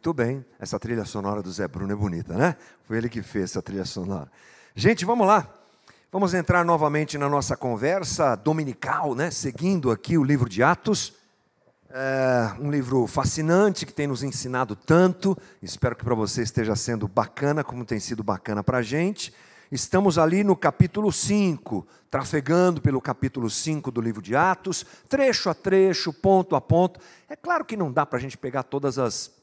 Muito bem, essa trilha sonora do Zé Bruno é bonita, né? Foi ele que fez essa trilha sonora. Gente, vamos lá. Vamos entrar novamente na nossa conversa dominical, né? Seguindo aqui o livro de Atos. É um livro fascinante que tem nos ensinado tanto. Espero que para você esteja sendo bacana, como tem sido bacana para a gente. Estamos ali no capítulo 5, trafegando pelo capítulo 5 do livro de Atos, trecho a trecho, ponto a ponto. É claro que não dá para a gente pegar todas as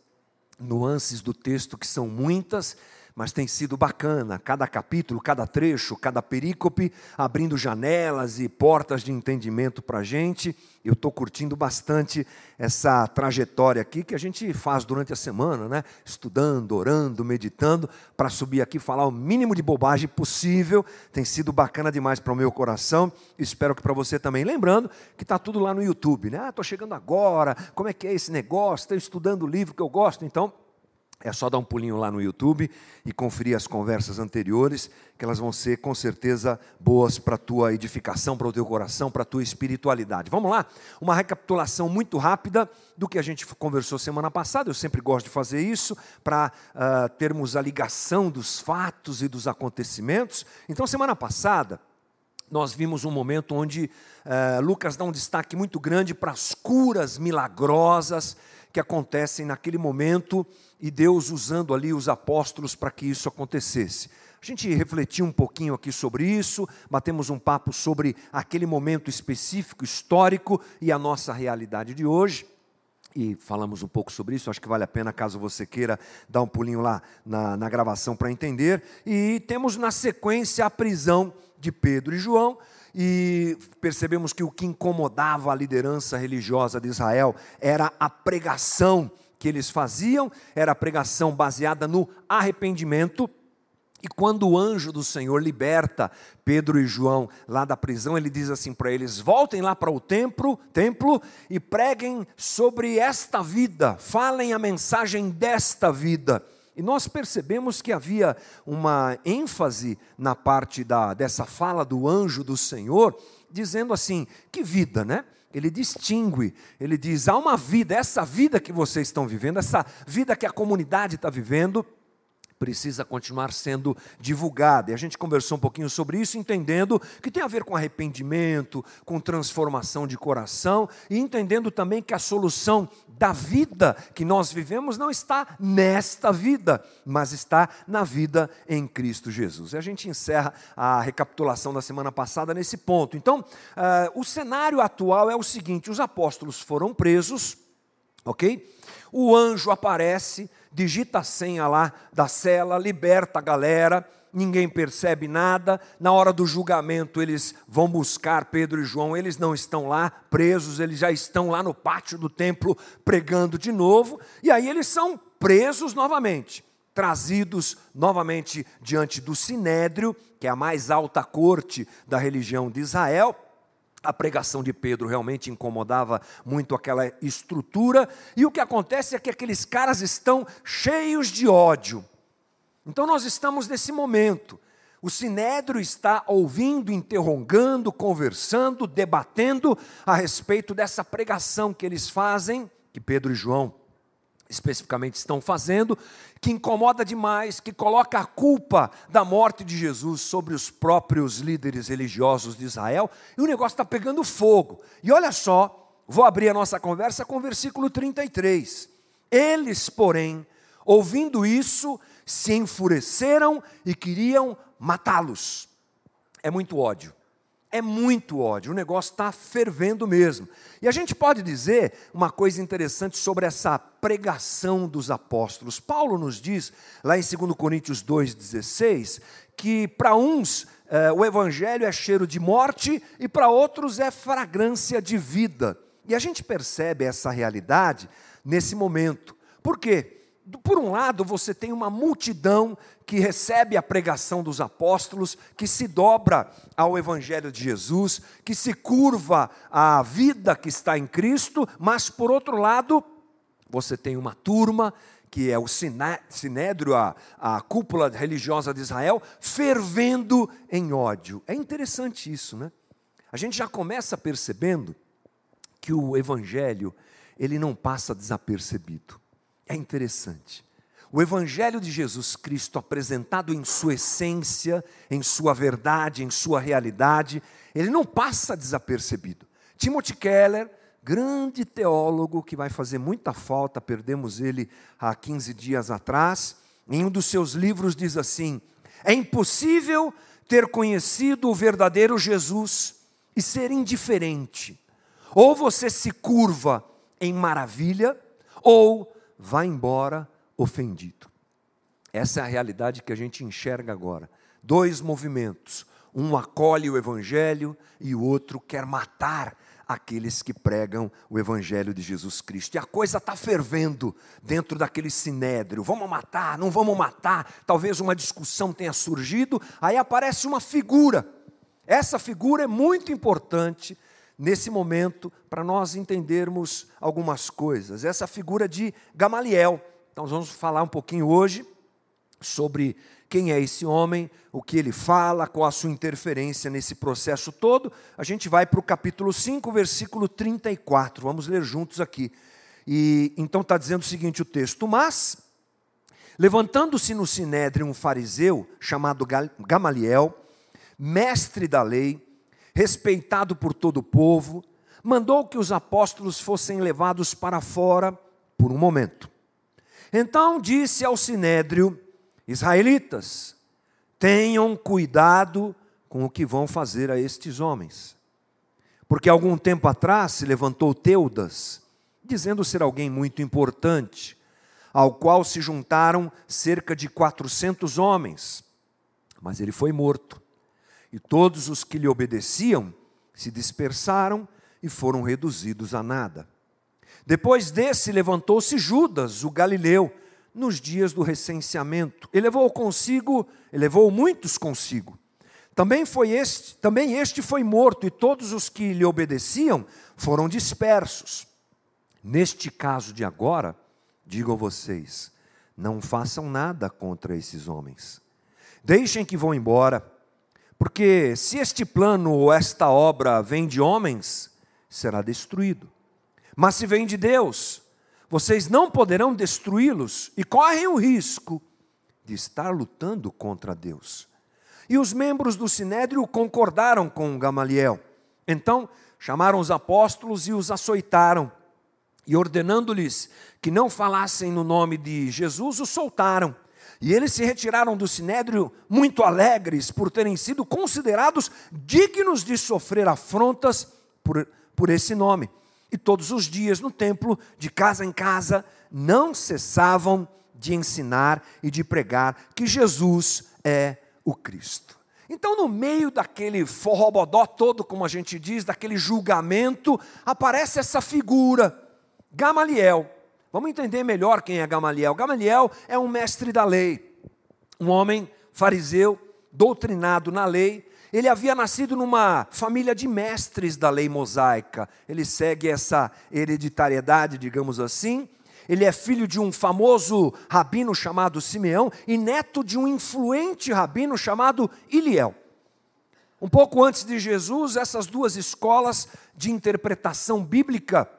nuances do texto, que são muitas, mas tem sido bacana, cada capítulo, cada trecho, cada perícope, abrindo janelas e portas de entendimento para a gente. Eu estou curtindo bastante essa trajetória aqui que a gente faz durante a semana, né? estudando, orando, meditando, para subir aqui e falar o mínimo de bobagem possível. Tem sido bacana demais para o meu coração, espero que para você também. Lembrando que está tudo lá no YouTube, né? Estou ah, chegando agora, como é que é esse negócio? Estou estudando o livro que eu gosto, então é só dar um pulinho lá no YouTube e conferir as conversas anteriores, que elas vão ser com certeza boas para a tua edificação, para o teu coração, para a tua espiritualidade. Vamos lá? Uma recapitulação muito rápida do que a gente conversou semana passada. Eu sempre gosto de fazer isso para uh, termos a ligação dos fatos e dos acontecimentos. Então, semana passada, nós vimos um momento onde uh, Lucas dá um destaque muito grande para as curas milagrosas que acontecem naquele momento e Deus usando ali os apóstolos para que isso acontecesse. A gente refletiu um pouquinho aqui sobre isso, batemos um papo sobre aquele momento específico, histórico e a nossa realidade de hoje. E falamos um pouco sobre isso, acho que vale a pena, caso você queira, dar um pulinho lá na, na gravação para entender. E temos na sequência a prisão de Pedro e João, e percebemos que o que incomodava a liderança religiosa de Israel era a pregação que eles faziam era a pregação baseada no arrependimento. E quando o anjo do Senhor liberta Pedro e João lá da prisão, ele diz assim para eles: voltem lá para o templo, templo e preguem sobre esta vida, falem a mensagem desta vida. E nós percebemos que havia uma ênfase na parte da, dessa fala do anjo do Senhor, dizendo assim: que vida, né? Ele distingue, ele diz: há uma vida, essa vida que vocês estão vivendo, essa vida que a comunidade está vivendo, precisa continuar sendo divulgada. E a gente conversou um pouquinho sobre isso, entendendo que tem a ver com arrependimento, com transformação de coração, e entendendo também que a solução da vida que nós vivemos não está nesta vida, mas está na vida em Cristo Jesus. E a gente encerra a recapitulação da semana passada nesse ponto. Então, uh, o cenário atual é o seguinte: os apóstolos foram presos, ok? O anjo aparece digita a senha lá da cela, liberta a galera, ninguém percebe nada. Na hora do julgamento, eles vão buscar Pedro e João, eles não estão lá presos, eles já estão lá no pátio do templo pregando de novo, e aí eles são presos novamente. Trazidos novamente diante do sinédrio, que é a mais alta corte da religião de Israel, a pregação de Pedro realmente incomodava muito aquela estrutura, e o que acontece é que aqueles caras estão cheios de ódio. Então nós estamos nesse momento. O sinédrio está ouvindo, interrogando, conversando, debatendo a respeito dessa pregação que eles fazem, que Pedro e João especificamente estão fazendo, que incomoda demais, que coloca a culpa da morte de Jesus sobre os próprios líderes religiosos de Israel, e o negócio está pegando fogo. E olha só, vou abrir a nossa conversa com o versículo 33. Eles, porém, ouvindo isso, se enfureceram e queriam matá-los. É muito ódio é muito ódio, o negócio está fervendo mesmo. E a gente pode dizer uma coisa interessante sobre essa pregação dos apóstolos. Paulo nos diz, lá em 2 Coríntios 2,16, que para uns eh, o evangelho é cheiro de morte e para outros é fragrância de vida. E a gente percebe essa realidade nesse momento. Por quê? Por um lado, você tem uma multidão que recebe a pregação dos apóstolos, que se dobra ao Evangelho de Jesus, que se curva à vida que está em Cristo, mas por outro lado, você tem uma turma que é o sinédrio, a, a cúpula religiosa de Israel, fervendo em ódio. É interessante isso, né? A gente já começa percebendo que o Evangelho, ele não passa desapercebido. É interessante. O Evangelho de Jesus Cristo, apresentado em sua essência, em sua verdade, em sua realidade, ele não passa desapercebido. Timothy Keller, grande teólogo que vai fazer muita falta, perdemos ele há 15 dias atrás, em um dos seus livros diz assim: é impossível ter conhecido o verdadeiro Jesus e ser indiferente. Ou você se curva em maravilha, ou vai embora ofendido. Essa é a realidade que a gente enxerga agora. Dois movimentos. Um acolhe o evangelho e o outro quer matar aqueles que pregam o Evangelho de Jesus Cristo. E a coisa está fervendo dentro daquele sinédrio. Vamos matar, não vamos matar. Talvez uma discussão tenha surgido, aí aparece uma figura. Essa figura é muito importante nesse momento para nós entendermos algumas coisas. Essa figura de Gamaliel. Então, nós vamos falar um pouquinho hoje sobre quem é esse homem, o que ele fala, qual a sua interferência nesse processo todo. A gente vai para o capítulo 5, versículo 34. Vamos ler juntos aqui. E então está dizendo o seguinte o texto: Mas, levantando-se no sinédrio um fariseu chamado Gamaliel, mestre da lei, respeitado por todo o povo, mandou que os apóstolos fossem levados para fora por um momento. Então disse ao sinédrio: Israelitas, tenham cuidado com o que vão fazer a estes homens. Porque algum tempo atrás se levantou Teudas, dizendo ser alguém muito importante, ao qual se juntaram cerca de 400 homens. Mas ele foi morto. E todos os que lhe obedeciam se dispersaram e foram reduzidos a nada. Depois desse levantou-se Judas, o galileu, nos dias do recenseamento. Ele levou consigo, ele levou muitos consigo. Também foi este, também este foi morto e todos os que lhe obedeciam foram dispersos. Neste caso de agora, digo a vocês, não façam nada contra esses homens. Deixem que vão embora, porque se este plano ou esta obra vem de homens, será destruído. Mas se vem de Deus, vocês não poderão destruí-los e correm o risco de estar lutando contra Deus. E os membros do sinédrio concordaram com Gamaliel. Então chamaram os apóstolos e os açoitaram. E ordenando-lhes que não falassem no nome de Jesus, os soltaram. E eles se retiraram do sinédrio muito alegres por terem sido considerados dignos de sofrer afrontas por, por esse nome. E todos os dias no templo, de casa em casa, não cessavam de ensinar e de pregar que Jesus é o Cristo. Então, no meio daquele forrobodó todo, como a gente diz, daquele julgamento, aparece essa figura, Gamaliel. Vamos entender melhor quem é Gamaliel. Gamaliel é um mestre da lei, um homem fariseu, doutrinado na lei, ele havia nascido numa família de mestres da lei mosaica. Ele segue essa hereditariedade, digamos assim. Ele é filho de um famoso rabino chamado Simeão e neto de um influente rabino chamado Iliel. Um pouco antes de Jesus, essas duas escolas de interpretação bíblica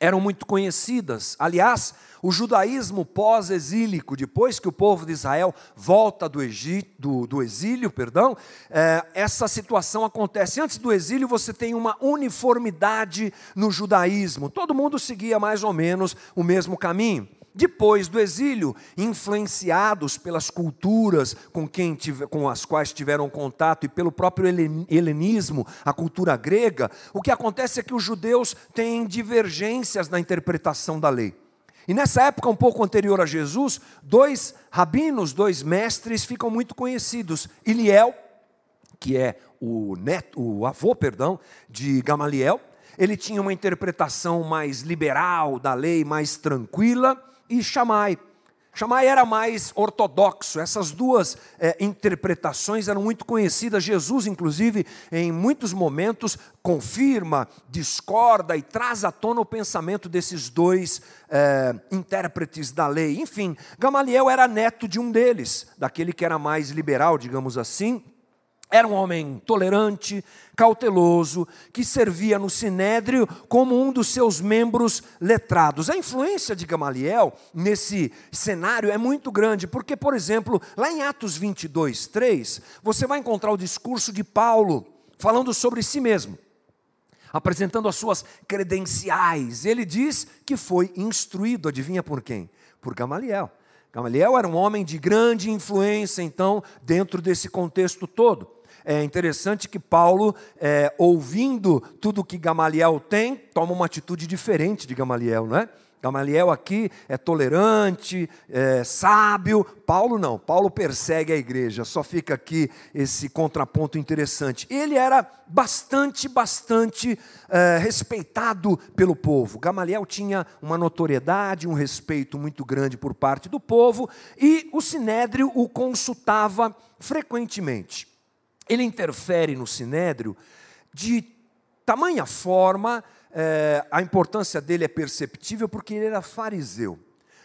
eram muito conhecidas. Aliás, o judaísmo pós-exílico, depois que o povo de Israel volta do, Egito, do, do exílio, perdão, é, essa situação acontece. Antes do exílio, você tem uma uniformidade no judaísmo. Todo mundo seguia mais ou menos o mesmo caminho. Depois do exílio, influenciados pelas culturas com, quem tive, com as quais tiveram contato e pelo próprio helenismo, a cultura grega, o que acontece é que os judeus têm divergências na interpretação da lei. E nessa época, um pouco anterior a Jesus, dois rabinos, dois mestres ficam muito conhecidos. Iliel, que é o, neto, o avô, perdão, de Gamaliel, ele tinha uma interpretação mais liberal da lei, mais tranquila, e Shammai. Shammai era mais ortodoxo, essas duas é, interpretações eram muito conhecidas. Jesus, inclusive, em muitos momentos, confirma, discorda e traz à tona o pensamento desses dois é, intérpretes da lei. Enfim, Gamaliel era neto de um deles, daquele que era mais liberal, digamos assim, Era um homem tolerante, cauteloso, que servia no sinédrio como um dos seus membros letrados. A influência de Gamaliel nesse cenário é muito grande, porque, por exemplo, lá em Atos 22, 3, você vai encontrar o discurso de Paulo falando sobre si mesmo, apresentando as suas credenciais. Ele diz que foi instruído, adivinha por quem? Por Gamaliel. Gamaliel era um homem de grande influência, então, dentro desse contexto todo. É interessante que Paulo, é, ouvindo tudo que Gamaliel tem, toma uma atitude diferente de Gamaliel, não é? Gamaliel aqui é tolerante, é sábio. Paulo não, Paulo persegue a igreja, só fica aqui esse contraponto interessante. Ele era bastante, bastante é, respeitado pelo povo. Gamaliel tinha uma notoriedade, um respeito muito grande por parte do povo e o sinédrio o consultava frequentemente ele interfere no sinédrio de tamanha forma, é, a importância dele é perceptível porque ele era fariseu.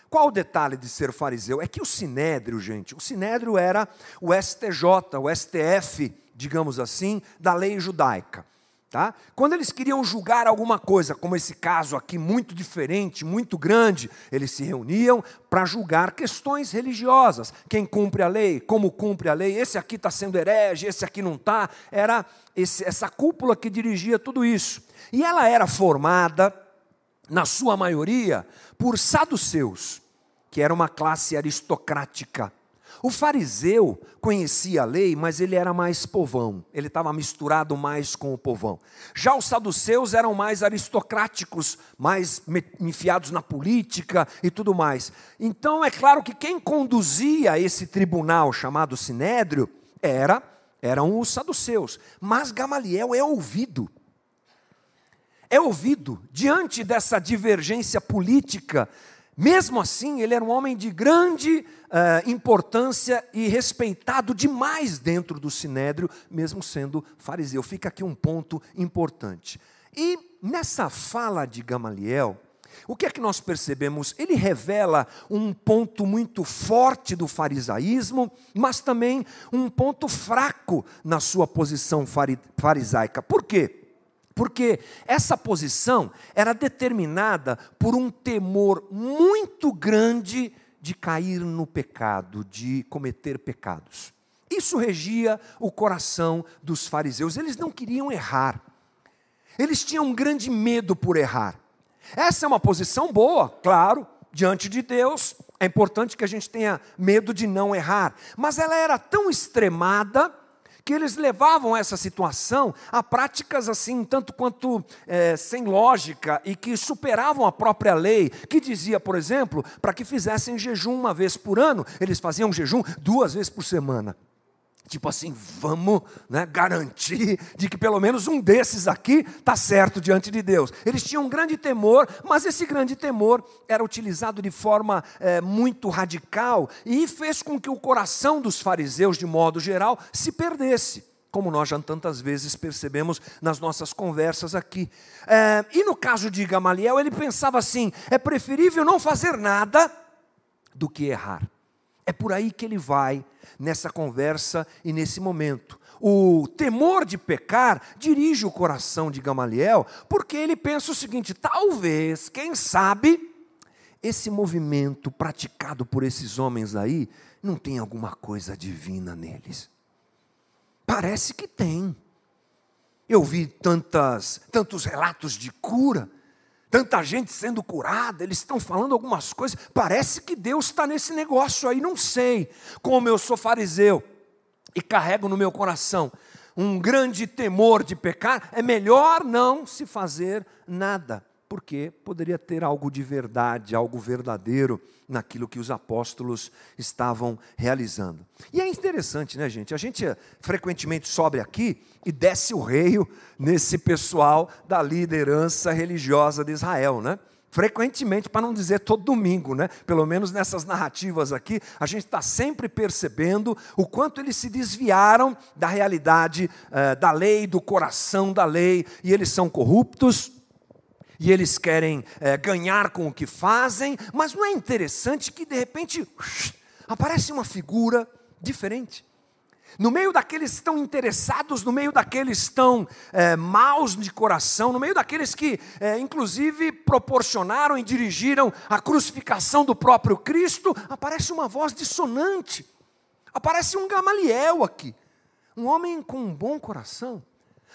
Qual o detalhe de ser fariseu? É que o sinédrio, gente, o sinédrio era o STJ, o STF, digamos assim, da lei judaica. Tá? Quando eles queriam julgar alguma coisa, como esse caso aqui, muito diferente, muito grande, eles se reuniam para julgar questões religiosas. Quem cumpre a lei, como cumpre a lei, esse aqui está sendo herege, esse aqui não está. Era esse, essa cúpula que dirigia tudo isso. E ela era formada, na sua maioria, por saduceus, que era uma classe aristocrática o fariseu conhecia a lei, mas ele era mais povão, ele estava misturado mais com o povão. Já os saduceus eram mais aristocráticos, mais enfiados na política e tudo mais. Então é claro que quem conduzia esse tribunal chamado sinédrio era eram os saduceus, mas Gamaliel é ouvido. É ouvido diante dessa divergência política mesmo assim, ele era um homem de grande uh, importância e respeitado demais dentro do sinédrio, mesmo sendo fariseu. Fica aqui um ponto importante. E nessa fala de Gamaliel, o que é que nós percebemos? Ele revela um ponto muito forte do farisaísmo, mas também um ponto fraco na sua posição farisaica. Por quê? Porque essa posição era determinada por um temor muito grande de cair no pecado, de cometer pecados. Isso regia o coração dos fariseus. Eles não queriam errar. Eles tinham um grande medo por errar. Essa é uma posição boa, claro, diante de Deus. É importante que a gente tenha medo de não errar. Mas ela era tão extremada que eles levavam essa situação a práticas assim, tanto quanto é, sem lógica e que superavam a própria lei, que dizia, por exemplo, para que fizessem jejum uma vez por ano, eles faziam jejum duas vezes por semana. Tipo assim, vamos né, garantir de que pelo menos um desses aqui está certo diante de Deus. Eles tinham um grande temor, mas esse grande temor era utilizado de forma é, muito radical e fez com que o coração dos fariseus, de modo geral, se perdesse como nós já tantas vezes percebemos nas nossas conversas aqui. É, e no caso de Gamaliel, ele pensava assim: é preferível não fazer nada do que errar. É por aí que ele vai nessa conversa e nesse momento. O temor de pecar dirige o coração de Gamaliel, porque ele pensa o seguinte: talvez, quem sabe, esse movimento praticado por esses homens aí não tem alguma coisa divina neles. Parece que tem. Eu vi tantas, tantos relatos de cura tanta gente sendo curada, eles estão falando algumas coisas, parece que Deus está nesse negócio aí, não sei. Como eu sou fariseu e carrego no meu coração um grande temor de pecar, é melhor não se fazer nada porque poderia ter algo de verdade, algo verdadeiro naquilo que os apóstolos estavam realizando. E é interessante, né, gente? A gente eh, frequentemente sobe aqui e desce o reio nesse pessoal da liderança religiosa de Israel, né? frequentemente, para não dizer todo domingo, né? pelo menos nessas narrativas aqui, a gente está sempre percebendo o quanto eles se desviaram da realidade uh, da lei, do coração da lei, e eles são corruptos, e eles querem é, ganhar com o que fazem, mas não é interessante que de repente aparece uma figura diferente. no meio daqueles que estão interessados, no meio daqueles que estão é, maus de coração, no meio daqueles que, é, inclusive, proporcionaram e dirigiram a crucificação do próprio Cristo, aparece uma voz dissonante, aparece um Gamaliel aqui, um homem com um bom coração,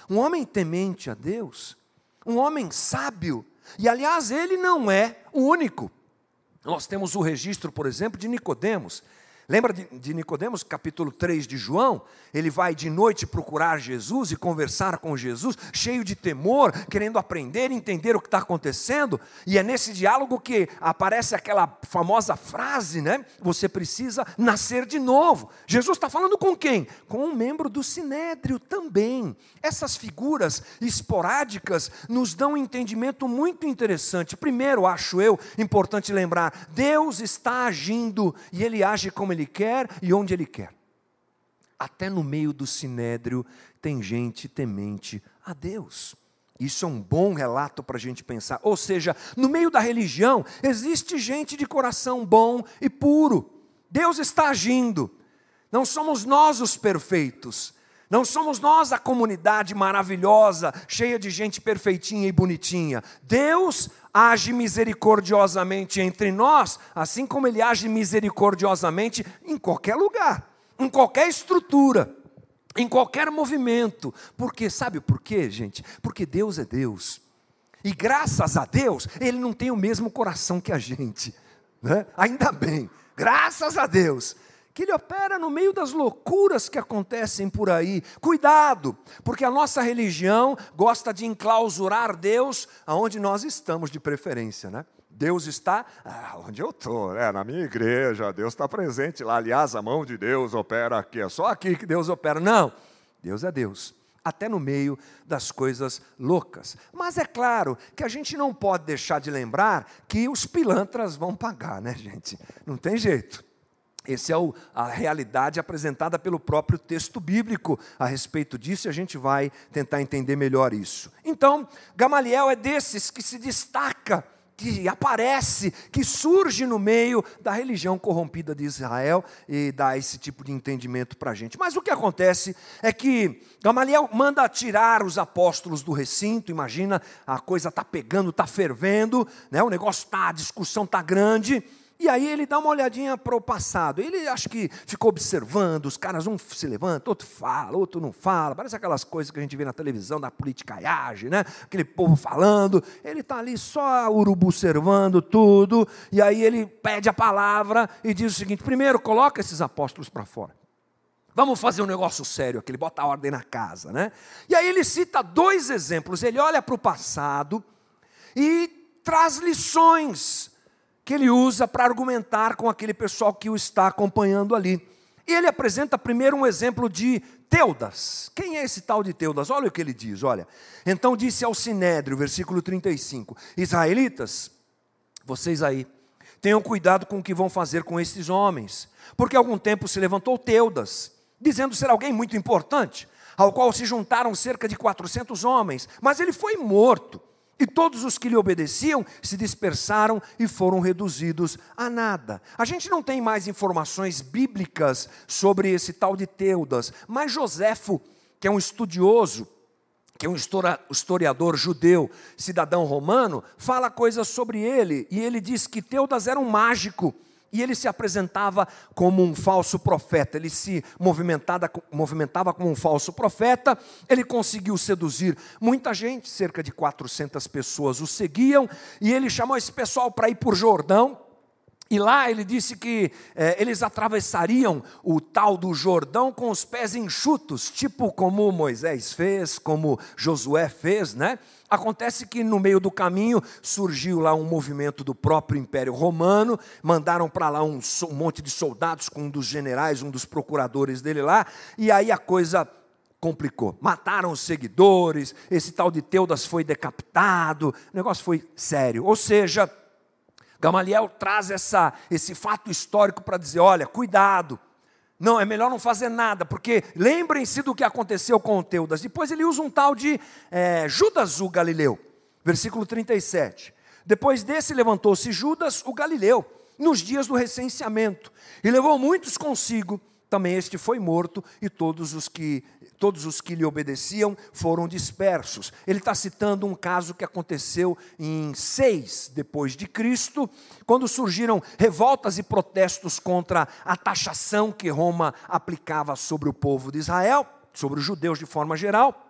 um homem temente a Deus, um homem sábio, e aliás, ele não é o único. Nós temos o registro, por exemplo, de Nicodemos, Lembra de, de Nicodemos, capítulo 3 de João? Ele vai de noite procurar Jesus e conversar com Jesus, cheio de temor, querendo aprender, entender o que está acontecendo. E é nesse diálogo que aparece aquela famosa frase, né? Você precisa nascer de novo. Jesus está falando com quem? Com um membro do Sinédrio também. Essas figuras esporádicas nos dão um entendimento muito interessante. Primeiro, acho eu importante lembrar: Deus está agindo e Ele age como Ele ele quer e onde Ele quer. Até no meio do sinédrio tem gente temente a Deus. Isso é um bom relato para a gente pensar. Ou seja, no meio da religião existe gente de coração bom e puro. Deus está agindo. Não somos nós os perfeitos. Não somos nós a comunidade maravilhosa, cheia de gente perfeitinha e bonitinha. Deus age misericordiosamente entre nós, assim como Ele age misericordiosamente em qualquer lugar, em qualquer estrutura, em qualquer movimento. Porque, sabe por quê, gente? Porque Deus é Deus. E graças a Deus, Ele não tem o mesmo coração que a gente. Né? Ainda bem, graças a Deus que ele opera no meio das loucuras que acontecem por aí. Cuidado, porque a nossa religião gosta de enclausurar Deus aonde nós estamos de preferência, né? Deus está ah, onde eu estou, né? na minha igreja, Deus está presente lá. Aliás, a mão de Deus opera aqui, é só aqui que Deus opera. Não, Deus é Deus, até no meio das coisas loucas. Mas é claro que a gente não pode deixar de lembrar que os pilantras vão pagar, né, gente? Não tem jeito. Essa é a realidade apresentada pelo próprio texto bíblico a respeito disso, e a gente vai tentar entender melhor isso. Então, Gamaliel é desses que se destaca, que aparece, que surge no meio da religião corrompida de Israel e dá esse tipo de entendimento para a gente. Mas o que acontece é que Gamaliel manda tirar os apóstolos do recinto, imagina, a coisa está pegando, está fervendo, né? o negócio está, a discussão está grande. E aí ele dá uma olhadinha para o passado. Ele acho que ficou observando, os caras um se levanta, outro fala, outro não fala. Parece aquelas coisas que a gente vê na televisão da politicaiagem, né? Aquele povo falando. Ele está ali só urubu observando tudo. E aí ele pede a palavra e diz o seguinte: primeiro, coloca esses apóstolos para fora. Vamos fazer um negócio sério aqui, ele bota a ordem na casa, né? E aí ele cita dois exemplos. Ele olha para o passado e traz lições que ele usa para argumentar com aquele pessoal que o está acompanhando ali. E ele apresenta primeiro um exemplo de Teudas. Quem é esse tal de Teudas? Olha o que ele diz, olha. Então disse ao Sinédrio, versículo 35: Israelitas, vocês aí, tenham cuidado com o que vão fazer com estes homens, porque algum tempo se levantou Teudas, dizendo ser alguém muito importante, ao qual se juntaram cerca de 400 homens, mas ele foi morto e todos os que lhe obedeciam se dispersaram e foram reduzidos a nada. A gente não tem mais informações bíblicas sobre esse tal de Teudas, mas Joséfo, que é um estudioso, que é um historiador judeu, cidadão romano, fala coisas sobre ele, e ele diz que Teudas era um mágico e ele se apresentava como um falso profeta, ele se movimentava, como um falso profeta, ele conseguiu seduzir muita gente, cerca de 400 pessoas o seguiam, e ele chamou esse pessoal para ir por Jordão, e lá ele disse que é, eles atravessariam o tal do Jordão com os pés enxutos, tipo como Moisés fez, como Josué fez, né? Acontece que no meio do caminho surgiu lá um movimento do próprio Império Romano, mandaram para lá um, um monte de soldados com um dos generais, um dos procuradores dele lá, e aí a coisa complicou. Mataram os seguidores, esse tal de Teudas foi decapitado, o negócio foi sério. Ou seja, Gamaliel traz essa, esse fato histórico para dizer: olha, cuidado, não, é melhor não fazer nada, porque lembrem-se do que aconteceu com o Teudas. Depois ele usa um tal de é, Judas o Galileu, versículo 37. Depois desse levantou-se Judas o Galileu, nos dias do recenseamento, e levou muitos consigo, também este foi morto e todos os que todos os que lhe obedeciam foram dispersos. Ele está citando um caso que aconteceu em 6 depois de Cristo, quando surgiram revoltas e protestos contra a taxação que Roma aplicava sobre o povo de Israel, sobre os judeus de forma geral.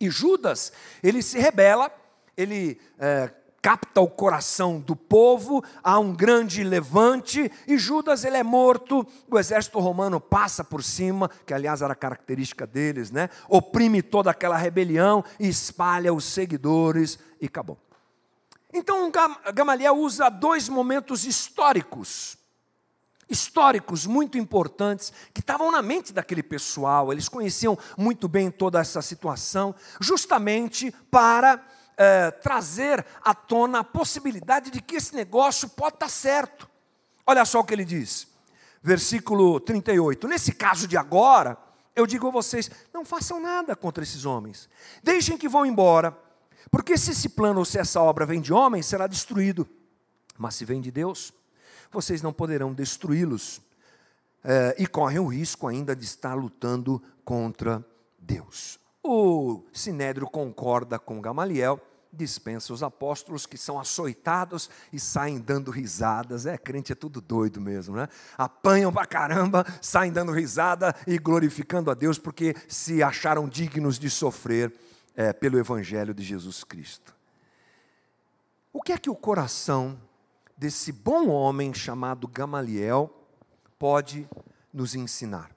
E Judas, ele se rebela, ele é, capta o coração do povo, há um grande levante e Judas ele é morto, o exército romano passa por cima, que aliás era característica deles, né? Oprime toda aquela rebelião e espalha os seguidores e acabou. Então Gamaliel usa dois momentos históricos históricos muito importantes que estavam na mente daquele pessoal, eles conheciam muito bem toda essa situação, justamente para é, trazer à tona a possibilidade de que esse negócio pode estar certo. Olha só o que ele diz, versículo 38. Nesse caso de agora, eu digo a vocês: não façam nada contra esses homens, deixem que vão embora, porque se esse plano ou se essa obra vem de homens, será destruído, mas se vem de Deus, vocês não poderão destruí-los. É, e correm o risco ainda de estar lutando contra Deus. O Sinédrio concorda com Gamaliel, dispensa os apóstolos que são açoitados e saem dando risadas. É, crente é tudo doido mesmo, né? Apanham pra caramba, saem dando risada e glorificando a Deus porque se acharam dignos de sofrer é, pelo Evangelho de Jesus Cristo. O que é que o coração desse bom homem chamado Gamaliel pode nos ensinar?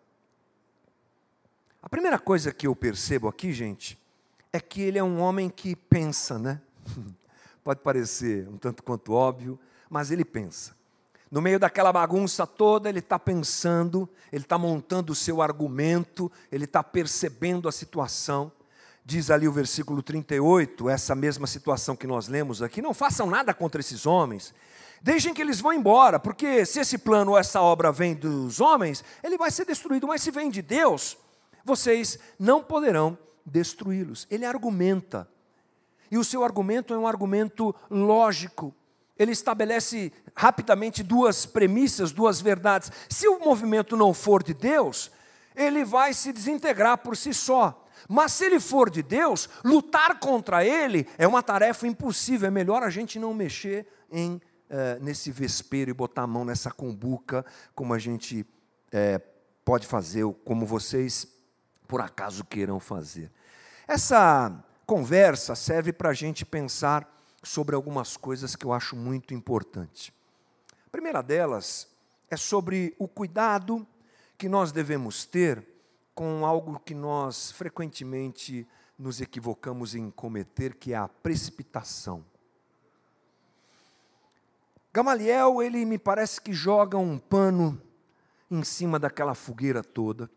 A primeira coisa que eu percebo aqui, gente, é que ele é um homem que pensa, né? Pode parecer um tanto quanto óbvio, mas ele pensa. No meio daquela bagunça toda, ele está pensando, ele está montando o seu argumento, ele está percebendo a situação. Diz ali o versículo 38, essa mesma situação que nós lemos aqui: não façam nada contra esses homens, deixem que eles vão embora, porque se esse plano ou essa obra vem dos homens, ele vai ser destruído, mas se vem de Deus, vocês não poderão destruí-los. Ele argumenta. E o seu argumento é um argumento lógico. Ele estabelece rapidamente duas premissas, duas verdades. Se o movimento não for de Deus, ele vai se desintegrar por si só. Mas se ele for de Deus, lutar contra ele é uma tarefa impossível. É melhor a gente não mexer em, eh, nesse vespeiro e botar a mão nessa cumbuca, como a gente eh, pode fazer, como vocês por acaso queiram fazer. Essa conversa serve para a gente pensar sobre algumas coisas que eu acho muito importante. A primeira delas é sobre o cuidado que nós devemos ter com algo que nós frequentemente nos equivocamos em cometer, que é a precipitação. Gamaliel, ele me parece que joga um pano em cima daquela fogueira toda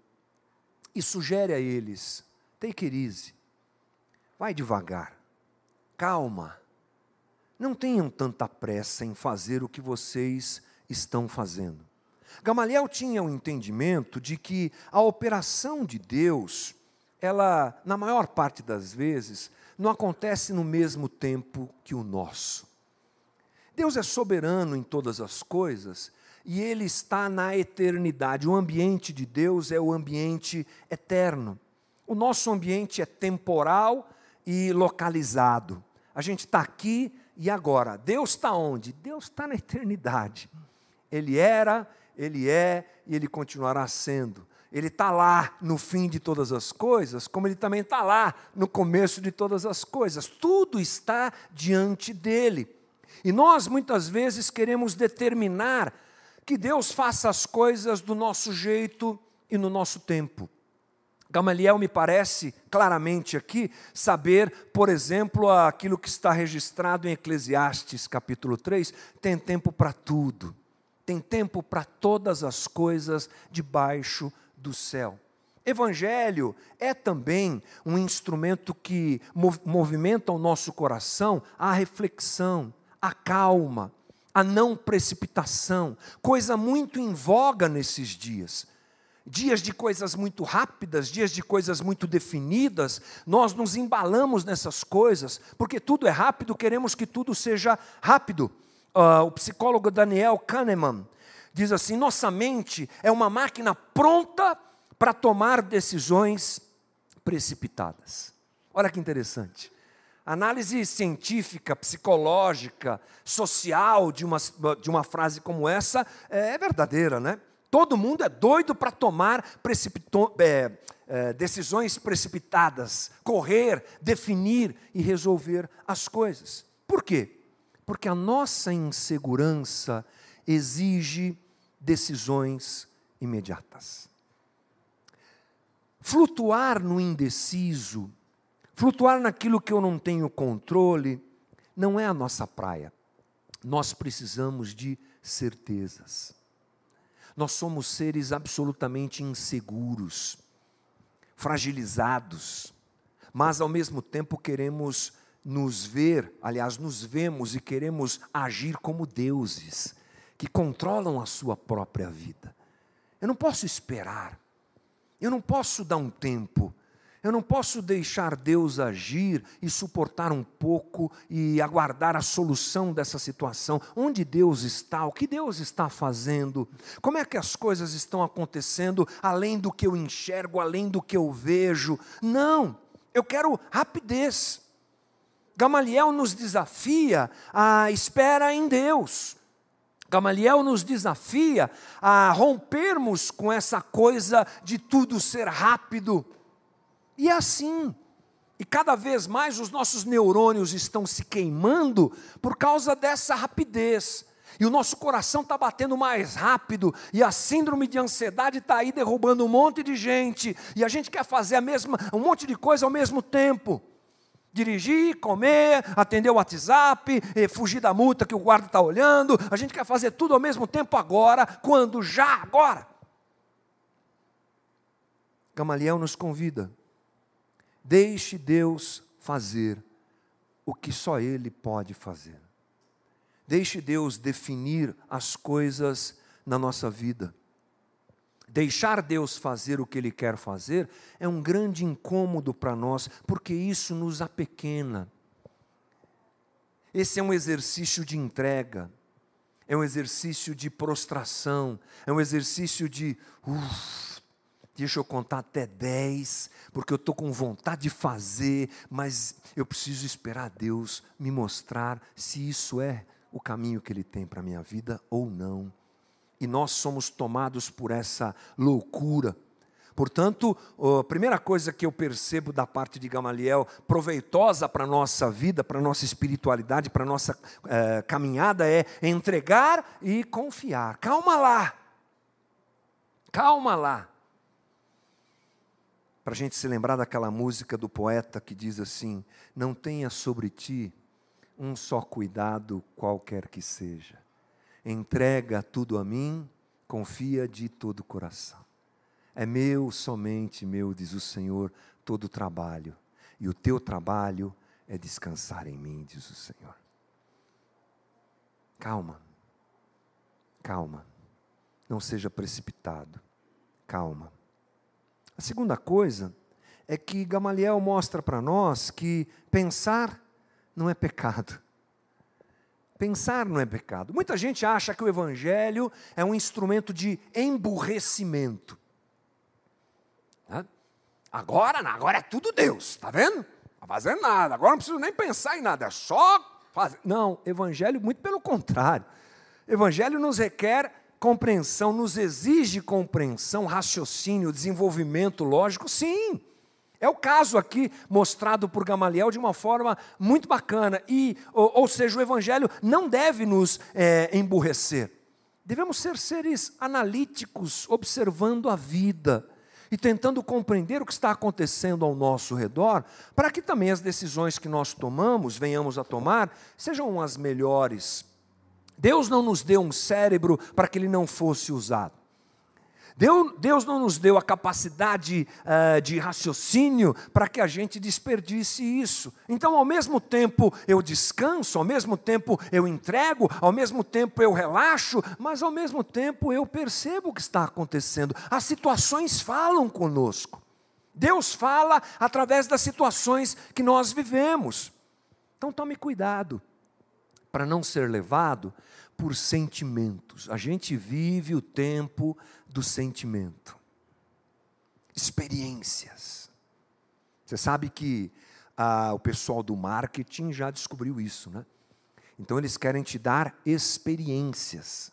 e sugere a eles: take it easy, vai devagar, calma, não tenham tanta pressa em fazer o que vocês estão fazendo. Gamaliel tinha o um entendimento de que a operação de Deus, ela, na maior parte das vezes, não acontece no mesmo tempo que o nosso. Deus é soberano em todas as coisas e ele está na eternidade. O ambiente de Deus é o ambiente eterno. O nosso ambiente é temporal e localizado. A gente está aqui e agora. Deus está onde? Deus está na eternidade. Ele era, ele é e ele continuará sendo. Ele está lá no fim de todas as coisas, como ele também está lá no começo de todas as coisas. Tudo está diante dele. E nós muitas vezes queremos determinar que Deus faça as coisas do nosso jeito e no nosso tempo. Gamaliel me parece claramente aqui saber, por exemplo, aquilo que está registrado em Eclesiastes capítulo 3, tem tempo para tudo. Tem tempo para todas as coisas debaixo do céu. Evangelho é também um instrumento que movimenta o nosso coração à reflexão, à calma, a não precipitação, coisa muito em voga nesses dias. Dias de coisas muito rápidas, dias de coisas muito definidas, nós nos embalamos nessas coisas, porque tudo é rápido, queremos que tudo seja rápido. Uh, o psicólogo Daniel Kahneman diz assim: nossa mente é uma máquina pronta para tomar decisões precipitadas. Olha que interessante. Análise científica, psicológica, social de uma, de uma frase como essa é verdadeira, né? Todo mundo é doido para tomar é, é, decisões precipitadas, correr, definir e resolver as coisas. Por quê? Porque a nossa insegurança exige decisões imediatas. Flutuar no indeciso, flutuar naquilo que eu não tenho controle, não é a nossa praia. Nós precisamos de certezas. Nós somos seres absolutamente inseguros, fragilizados, mas ao mesmo tempo queremos nos ver, aliás, nos vemos e queremos agir como deuses que controlam a sua própria vida. Eu não posso esperar, eu não posso dar um tempo, eu não posso deixar Deus agir e suportar um pouco e aguardar a solução dessa situação. Onde Deus está? O que Deus está fazendo? Como é que as coisas estão acontecendo além do que eu enxergo, além do que eu vejo? Não, eu quero rapidez. Gamaliel nos desafia a espera em Deus. Gamaliel nos desafia a rompermos com essa coisa de tudo ser rápido. E é assim. E cada vez mais os nossos neurônios estão se queimando por causa dessa rapidez. E o nosso coração está batendo mais rápido, e a síndrome de ansiedade está aí derrubando um monte de gente, e a gente quer fazer a mesma, um monte de coisa ao mesmo tempo. Dirigir, comer, atender o WhatsApp, eh, fugir da multa que o guarda está olhando. A gente quer fazer tudo ao mesmo tempo agora, quando já agora. Gamaliel nos convida. Deixe Deus fazer o que só Ele pode fazer. Deixe Deus definir as coisas na nossa vida. Deixar Deus fazer o que Ele quer fazer é um grande incômodo para nós, porque isso nos apequena. Esse é um exercício de entrega, é um exercício de prostração, é um exercício de, uf, deixa eu contar até dez, porque eu estou com vontade de fazer, mas eu preciso esperar Deus me mostrar se isso é o caminho que Ele tem para a minha vida ou não e nós somos tomados por essa loucura. Portanto, a primeira coisa que eu percebo da parte de Gamaliel, proveitosa para a nossa vida, para a nossa espiritualidade, para a nossa é, caminhada, é entregar e confiar. Calma lá. Calma lá. Para a gente se lembrar daquela música do poeta que diz assim: Não tenha sobre ti um só cuidado, qualquer que seja entrega tudo a mim, confia de todo o coração. É meu, somente meu, diz o Senhor, todo o trabalho, e o teu trabalho é descansar em mim, diz o Senhor. Calma, calma, não seja precipitado, calma. A segunda coisa é que Gamaliel mostra para nós que pensar não é pecado. Pensar não é pecado. Muita gente acha que o Evangelho é um instrumento de emburrecimento. Agora, agora é tudo Deus, está vendo? Não está fazendo nada, agora não preciso nem pensar em nada, é só fazer. Não, Evangelho, muito pelo contrário. Evangelho nos requer compreensão, nos exige compreensão, raciocínio, desenvolvimento lógico, sim. É o caso aqui mostrado por Gamaliel de uma forma muito bacana. E, ou, ou seja, o Evangelho não deve nos é, emburrecer. Devemos ser seres analíticos, observando a vida e tentando compreender o que está acontecendo ao nosso redor, para que também as decisões que nós tomamos, venhamos a tomar, sejam as melhores. Deus não nos deu um cérebro para que ele não fosse usado. Deus não nos deu a capacidade uh, de raciocínio para que a gente desperdice isso. Então, ao mesmo tempo eu descanso, ao mesmo tempo eu entrego, ao mesmo tempo eu relaxo, mas ao mesmo tempo eu percebo o que está acontecendo. As situações falam conosco. Deus fala através das situações que nós vivemos. Então, tome cuidado. Para não ser levado por sentimentos. A gente vive o tempo do sentimento. Experiências. Você sabe que ah, o pessoal do marketing já descobriu isso, né? Então eles querem te dar experiências.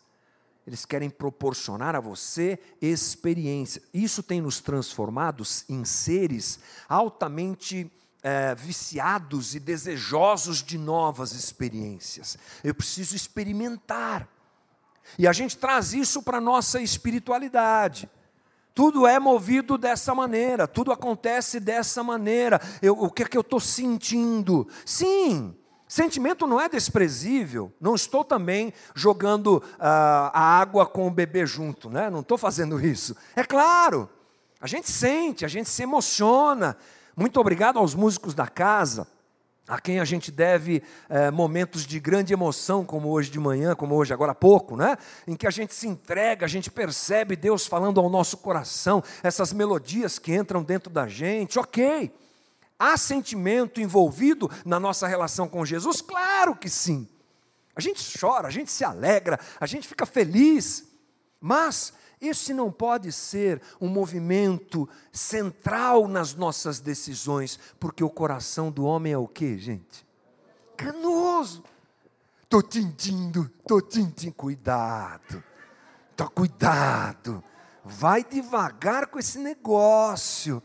Eles querem proporcionar a você experiência. Isso tem nos transformados em seres altamente é, viciados e desejosos de novas experiências. Eu preciso experimentar. E a gente traz isso para a nossa espiritualidade. Tudo é movido dessa maneira, tudo acontece dessa maneira. Eu, o que é que eu estou sentindo? Sim, sentimento não é desprezível. Não estou também jogando uh, a água com o bebê junto, né? não estou fazendo isso. É claro, a gente sente, a gente se emociona, muito obrigado aos músicos da casa, a quem a gente deve é, momentos de grande emoção, como hoje de manhã, como hoje agora há pouco, né? em que a gente se entrega, a gente percebe Deus falando ao nosso coração, essas melodias que entram dentro da gente, ok. Há sentimento envolvido na nossa relação com Jesus? Claro que sim. A gente chora, a gente se alegra, a gente fica feliz, mas esse não pode ser um movimento central nas nossas decisões, porque o coração do homem é o que, gente? Canoso. Estou tintindo, estou tintindo. Cuidado, tô cuidado. Vai devagar com esse negócio.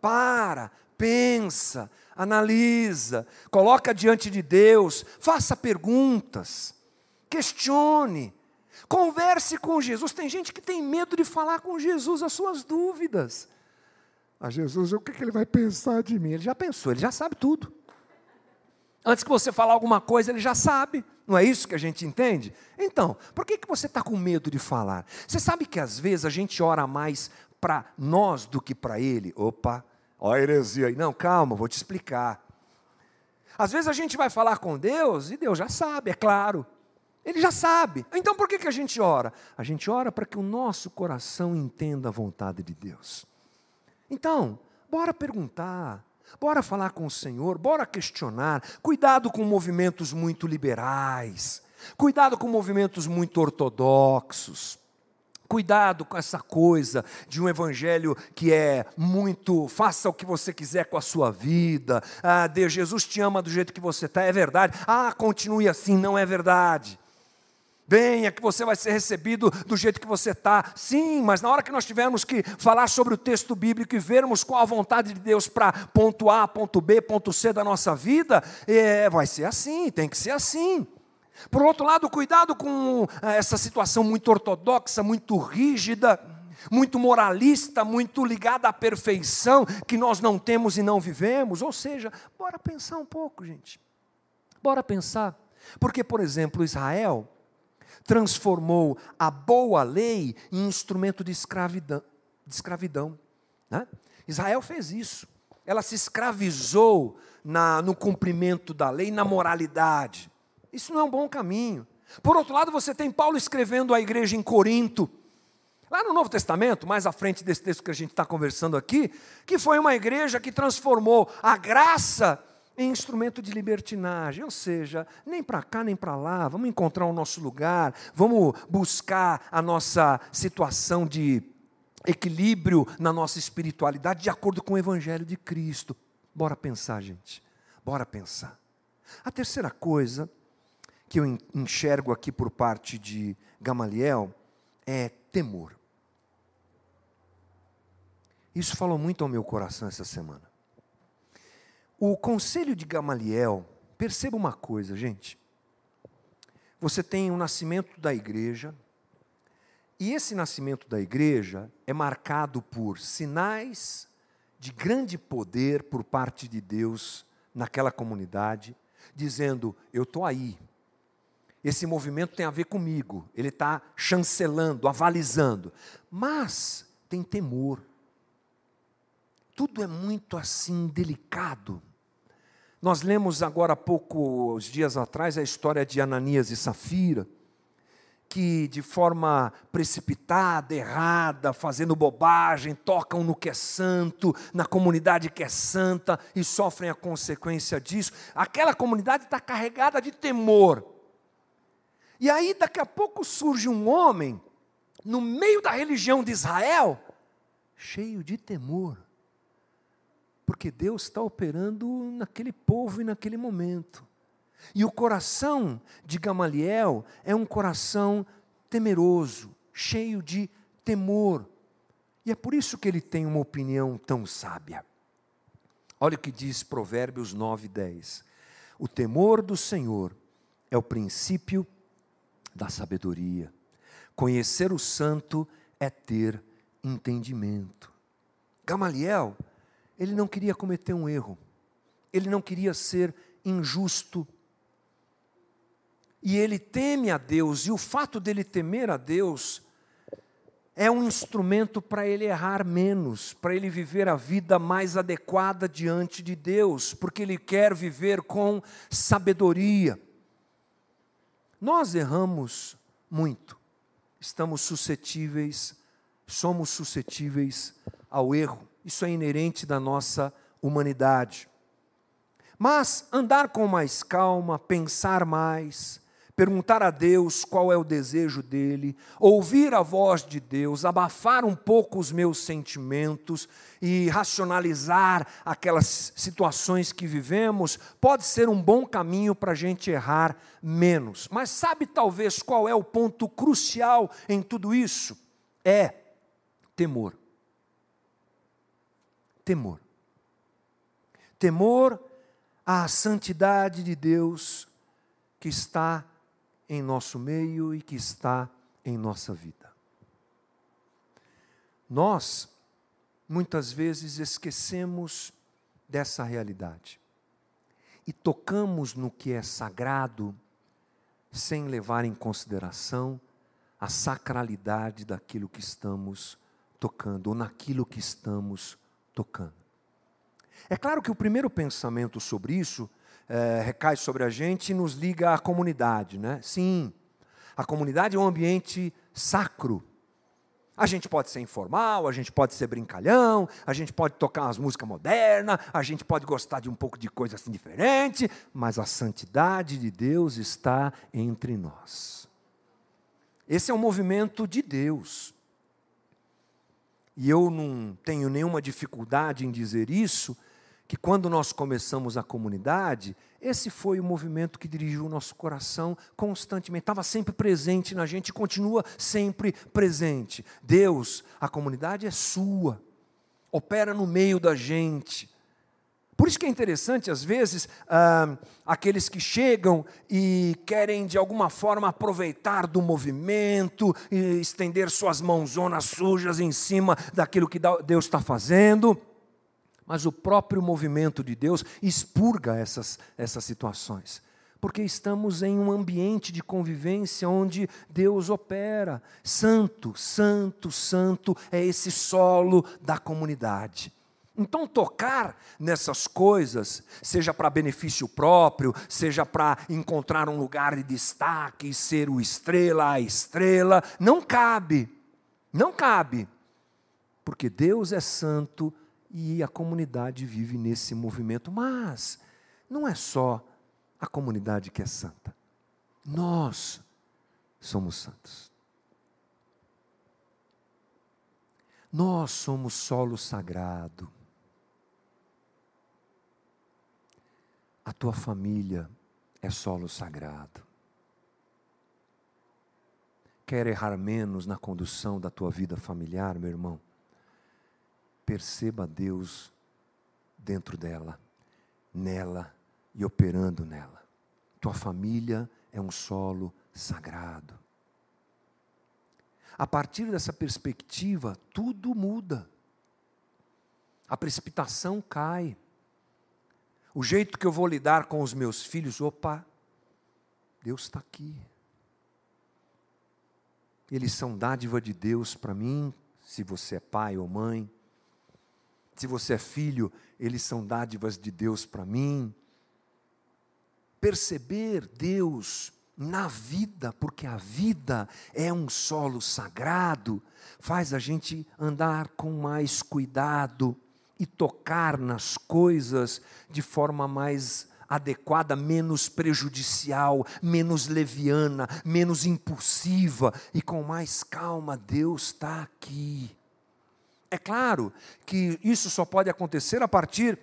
Para, pensa, analisa, coloca diante de Deus, faça perguntas, questione Converse com Jesus. Tem gente que tem medo de falar com Jesus as suas dúvidas. A Jesus, o que, ele vai pensar de mim? Ele já pensou, ele já sabe tudo. Antes que você falar alguma coisa, ele já sabe. Não é isso que a gente entende? Então, por que, que você está com medo de falar? Você sabe que às vezes a gente ora mais para nós do que para ele? Opa, olha a heresia aí. Não, calma, vou te explicar. Às vezes a gente vai falar com Deus e Deus já sabe, é claro. Ele já sabe. Então por que, que a gente ora? A gente ora para que o nosso coração entenda a vontade de Deus. Então, bora perguntar, bora falar com o Senhor, bora questionar. Cuidado com movimentos muito liberais, cuidado com movimentos muito ortodoxos. Cuidado com essa coisa de um evangelho que é muito, faça o que você quiser com a sua vida. Ah, Deus, Jesus te ama do jeito que você está, é verdade. Ah, continue assim, não é verdade. Venha que você vai ser recebido do jeito que você está. Sim, mas na hora que nós tivermos que falar sobre o texto bíblico e vermos qual a vontade de Deus para ponto A, ponto B, ponto C da nossa vida, é, vai ser assim, tem que ser assim. Por outro lado, cuidado com eh, essa situação muito ortodoxa, muito rígida, muito moralista, muito ligada à perfeição que nós não temos e não vivemos. Ou seja, bora pensar um pouco, gente. Bora pensar. Porque, por exemplo, Israel transformou a boa lei em instrumento de escravidão. De escravidão né? Israel fez isso. Ela se escravizou na, no cumprimento da lei, na moralidade. Isso não é um bom caminho. Por outro lado, você tem Paulo escrevendo à igreja em Corinto, lá no Novo Testamento, mais à frente desse texto que a gente está conversando aqui, que foi uma igreja que transformou a graça em instrumento de libertinagem, ou seja, nem para cá nem para lá, vamos encontrar o nosso lugar, vamos buscar a nossa situação de equilíbrio na nossa espiritualidade de acordo com o Evangelho de Cristo. Bora pensar, gente, bora pensar. A terceira coisa que eu enxergo aqui por parte de Gamaliel é temor. Isso falou muito ao meu coração essa semana. O conselho de Gamaliel, perceba uma coisa, gente. Você tem o nascimento da igreja, e esse nascimento da igreja é marcado por sinais de grande poder por parte de Deus naquela comunidade, dizendo: Eu estou aí. Esse movimento tem a ver comigo. Ele está chancelando, avalizando. Mas tem temor tudo é muito assim delicado. Nós lemos agora há poucos dias atrás a história de Ananias e Safira, que de forma precipitada, errada, fazendo bobagem, tocam no que é santo, na comunidade que é santa e sofrem a consequência disso. Aquela comunidade está carregada de temor. E aí, daqui a pouco, surge um homem, no meio da religião de Israel, cheio de temor. Porque Deus está operando naquele povo e naquele momento. E o coração de Gamaliel é um coração temeroso, cheio de temor. E é por isso que ele tem uma opinião tão sábia. Olha o que diz Provérbios 9, 10. O temor do Senhor é o princípio da sabedoria. Conhecer o santo é ter entendimento. Gamaliel, ele não queria cometer um erro, ele não queria ser injusto. E ele teme a Deus, e o fato dele temer a Deus é um instrumento para ele errar menos, para ele viver a vida mais adequada diante de Deus, porque ele quer viver com sabedoria. Nós erramos muito, estamos suscetíveis, somos suscetíveis ao erro, isso é inerente da nossa humanidade. Mas andar com mais calma, pensar mais, perguntar a Deus qual é o desejo dele, ouvir a voz de Deus, abafar um pouco os meus sentimentos e racionalizar aquelas situações que vivemos, pode ser um bom caminho para a gente errar menos. Mas sabe talvez qual é o ponto crucial em tudo isso? É temor. Temor. Temor à santidade de Deus que está em nosso meio e que está em nossa vida. Nós, muitas vezes, esquecemos dessa realidade e tocamos no que é sagrado sem levar em consideração a sacralidade daquilo que estamos tocando, ou naquilo que estamos tocando. É claro que o primeiro pensamento sobre isso é, recai sobre a gente e nos liga à comunidade, né? Sim, a comunidade é um ambiente sacro. A gente pode ser informal, a gente pode ser brincalhão, a gente pode tocar umas músicas modernas, a gente pode gostar de um pouco de coisa assim diferente, mas a santidade de Deus está entre nós. Esse é um movimento de Deus. E eu não tenho nenhuma dificuldade em dizer isso, que quando nós começamos a comunidade, esse foi o movimento que dirigiu o nosso coração constantemente, estava sempre presente na gente continua sempre presente. Deus, a comunidade é sua, opera no meio da gente. Por isso que é interessante, às vezes, ah, aqueles que chegam e querem, de alguma forma, aproveitar do movimento, e estender suas mãozonas sujas em cima daquilo que Deus está fazendo mas o próprio movimento de Deus expurga essas, essas situações. Porque estamos em um ambiente de convivência onde Deus opera. Santo, santo, santo é esse solo da comunidade. Então, tocar nessas coisas, seja para benefício próprio, seja para encontrar um lugar de destaque, ser o estrela, a estrela, não cabe. Não cabe. Porque Deus é santo e a comunidade vive nesse movimento. Mas não é só a comunidade que é santa. Nós somos santos. Nós somos solo sagrado. A tua família é solo sagrado. Quer errar menos na condução da tua vida familiar, meu irmão? perceba Deus dentro dela, nela e operando nela. Tua família é um solo sagrado. A partir dessa perspectiva, tudo muda. A precipitação cai. O jeito que eu vou lidar com os meus filhos, opa, Deus está aqui. Eles são dádiva de Deus para mim, se você é pai ou mãe se você é filho, eles são dádivas de Deus para mim. Perceber Deus na vida, porque a vida é um solo sagrado, faz a gente andar com mais cuidado e tocar nas coisas de forma mais adequada, menos prejudicial, menos leviana, menos impulsiva e com mais calma. Deus está aqui. É claro que isso só pode acontecer a partir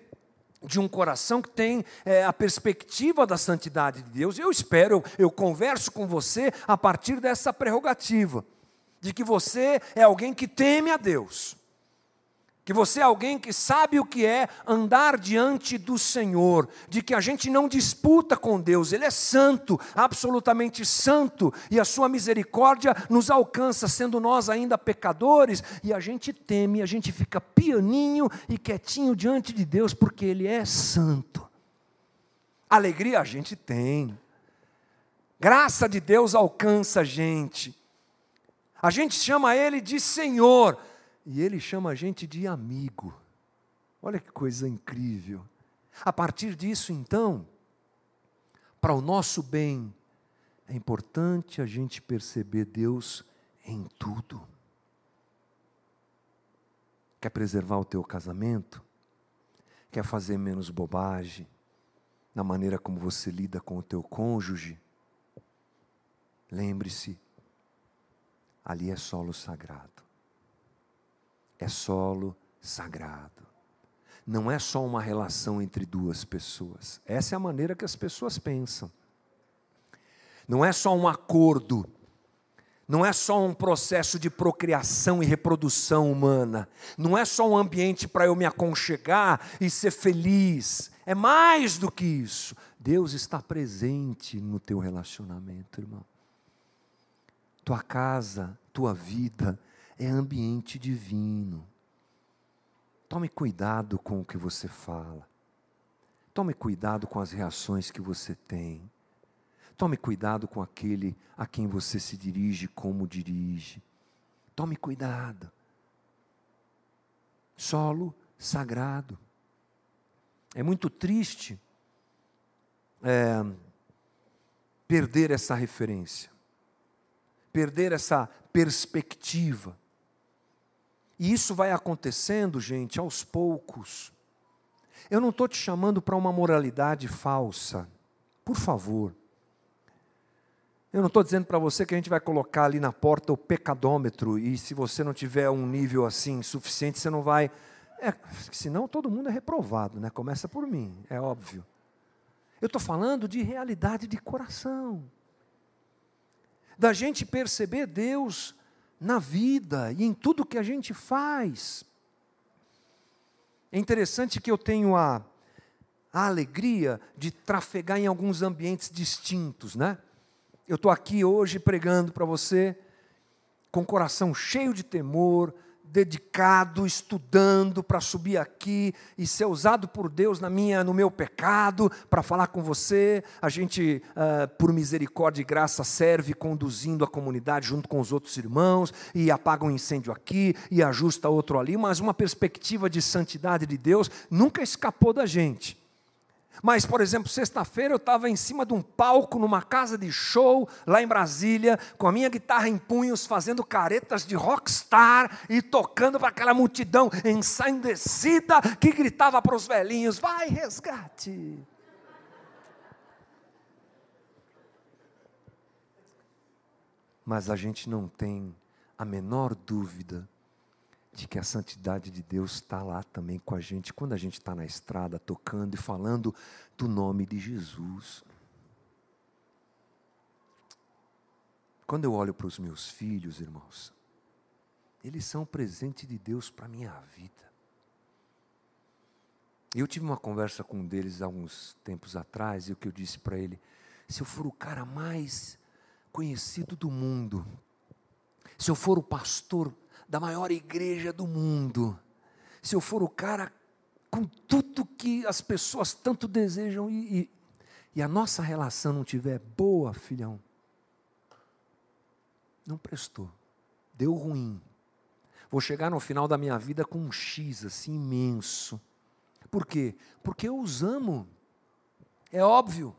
de um coração que tem é, a perspectiva da santidade de Deus. Eu espero, eu, eu converso com você a partir dessa prerrogativa, de que você é alguém que teme a Deus que você é alguém que sabe o que é andar diante do Senhor, de que a gente não disputa com Deus, Ele é santo, absolutamente santo, e a Sua misericórdia nos alcança, sendo nós ainda pecadores, e a gente teme, a gente fica pianinho e quietinho diante de Deus, porque Ele é santo. Alegria a gente tem, graça de Deus alcança a gente, a gente chama Ele de Senhor, e ele chama a gente de amigo. Olha que coisa incrível. A partir disso, então, para o nosso bem, é importante a gente perceber Deus em tudo. Quer preservar o teu casamento? Quer fazer menos bobagem na maneira como você lida com o teu cônjuge? Lembre-se, ali é solo sagrado é solo sagrado. Não é só uma relação entre duas pessoas. Essa é a maneira que as pessoas pensam. Não é só um acordo. Não é só um processo de procriação e reprodução humana. Não é só um ambiente para eu me aconchegar e ser feliz. É mais do que isso. Deus está presente no teu relacionamento, irmão. Tua casa, tua vida, é ambiente divino. Tome cuidado com o que você fala. Tome cuidado com as reações que você tem. Tome cuidado com aquele a quem você se dirige, como dirige. Tome cuidado. Solo sagrado. É muito triste é, perder essa referência, perder essa perspectiva. E isso vai acontecendo, gente, aos poucos. Eu não estou te chamando para uma moralidade falsa, por favor. Eu não estou dizendo para você que a gente vai colocar ali na porta o pecadômetro e se você não tiver um nível assim suficiente, você não vai. É, senão todo mundo é reprovado, né? Começa por mim, é óbvio. Eu estou falando de realidade de coração, da gente perceber Deus na vida e em tudo que a gente faz. É interessante que eu tenho a, a alegria de trafegar em alguns ambientes distintos, né? Eu estou aqui hoje pregando para você com o coração cheio de temor, dedicado, estudando para subir aqui e ser usado por Deus na minha, no meu pecado, para falar com você. A gente, uh, por misericórdia e graça, serve conduzindo a comunidade junto com os outros irmãos e apaga um incêndio aqui e ajusta outro ali, mas uma perspectiva de santidade de Deus nunca escapou da gente. Mas, por exemplo, sexta-feira eu estava em cima de um palco numa casa de show lá em Brasília, com a minha guitarra em punhos, fazendo caretas de rockstar e tocando para aquela multidão ensandecida que gritava para os velhinhos: Vai, resgate! Mas a gente não tem a menor dúvida de que a santidade de Deus está lá também com a gente quando a gente está na estrada tocando e falando do nome de Jesus. Quando eu olho para os meus filhos, irmãos, eles são presente de Deus para a minha vida. Eu tive uma conversa com um deles há uns tempos atrás, e o que eu disse para ele: se eu for o cara mais conhecido do mundo, se eu for o pastor da maior igreja do mundo, se eu for o cara com tudo que as pessoas tanto desejam e, e, e a nossa relação não tiver boa, filhão, não prestou, deu ruim. Vou chegar no final da minha vida com um X assim imenso. Por quê? Porque eu os amo. É óbvio.